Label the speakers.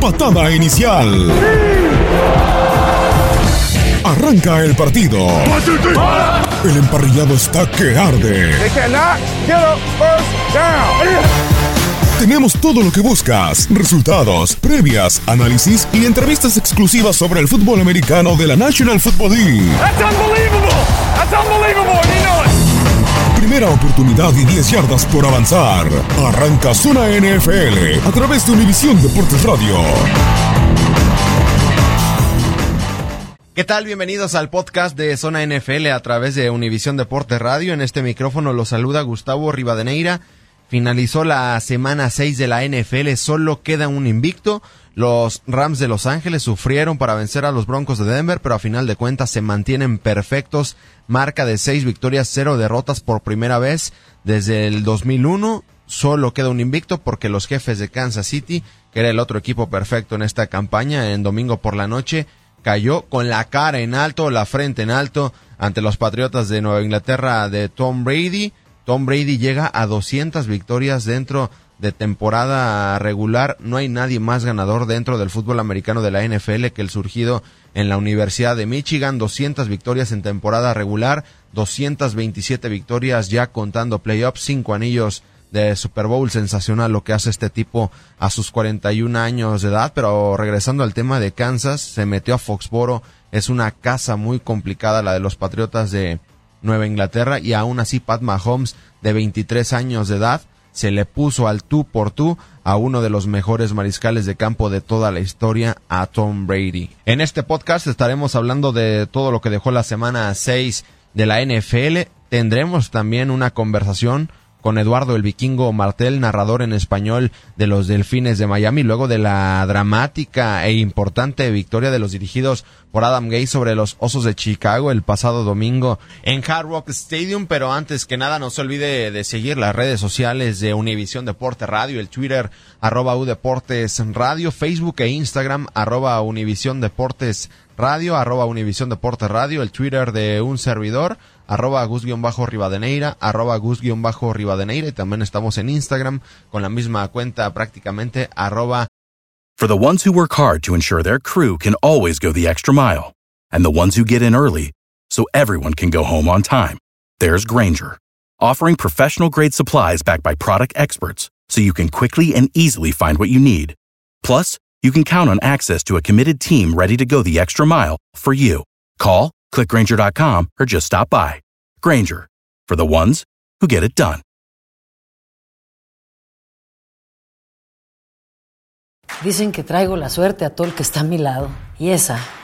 Speaker 1: Patada inicial. Arranca el partido. El emparrillado está que arde. Tenemos todo lo que buscas, resultados, previas, análisis y entrevistas exclusivas sobre el fútbol americano de la National Football League. Primera oportunidad y 10 yardas por avanzar. Arranca Zona NFL a través de Univisión Deportes Radio.
Speaker 2: ¿Qué tal? Bienvenidos al podcast de Zona NFL a través de Univisión Deportes Radio. En este micrófono los saluda Gustavo Rivadeneira. Finalizó la semana 6 de la NFL, solo queda un invicto. Los Rams de Los Ángeles sufrieron para vencer a los Broncos de Denver, pero a final de cuentas se mantienen perfectos. Marca de 6 victorias, 0 derrotas por primera vez desde el 2001. Solo queda un invicto porque los jefes de Kansas City, que era el otro equipo perfecto en esta campaña, en domingo por la noche, cayó con la cara en alto, la frente en alto ante los Patriotas de Nueva Inglaterra de Tom Brady. Tom Brady llega a 200 victorias dentro de temporada regular. No hay nadie más ganador dentro del fútbol americano de la NFL que el surgido en la Universidad de Michigan. 200 victorias en temporada regular, 227 victorias ya contando playoffs, cinco anillos de Super Bowl sensacional lo que hace este tipo a sus 41 años de edad, pero regresando al tema de Kansas, se metió a Foxboro, es una casa muy complicada la de los Patriotas de Nueva Inglaterra y aún así Pat Mahomes de 23 años de edad se le puso al tú por tú a uno de los mejores mariscales de campo de toda la historia, a Tom Brady. En este podcast estaremos hablando de todo lo que dejó la semana 6 de la NFL. Tendremos también una conversación con Eduardo el Vikingo Martel, narrador en español de los Delfines de Miami, luego de la dramática e importante victoria de los dirigidos por Adam Gay sobre los Osos de Chicago el pasado domingo en Hard Rock Stadium. Pero antes que nada, no se olvide de seguir las redes sociales de Univisión Deporte Radio, el Twitter arroba U Deportes Radio, Facebook e Instagram arroba Univisión Deportes Radio, arroba Univisión Deportes Radio, el Twitter de un servidor arroba gus-rivadeneira, arroba gus-rivadeneira y también estamos en Instagram con la misma cuenta prácticamente arroba
Speaker 3: For the ones who work hard to ensure their crew can always go the extra mile, and the ones who get in early so everyone can go home on time, there's Granger, offering professional grade supplies backed by product experts so you can quickly and easily find what you need. Plus, you can count on access to a committed team ready to go the extra mile for you. Call, clickgranger.com, or just stop by. Granger, for the ones who get it done.
Speaker 4: Dicen que traigo la suerte a todo el que está a mi lado. Y esa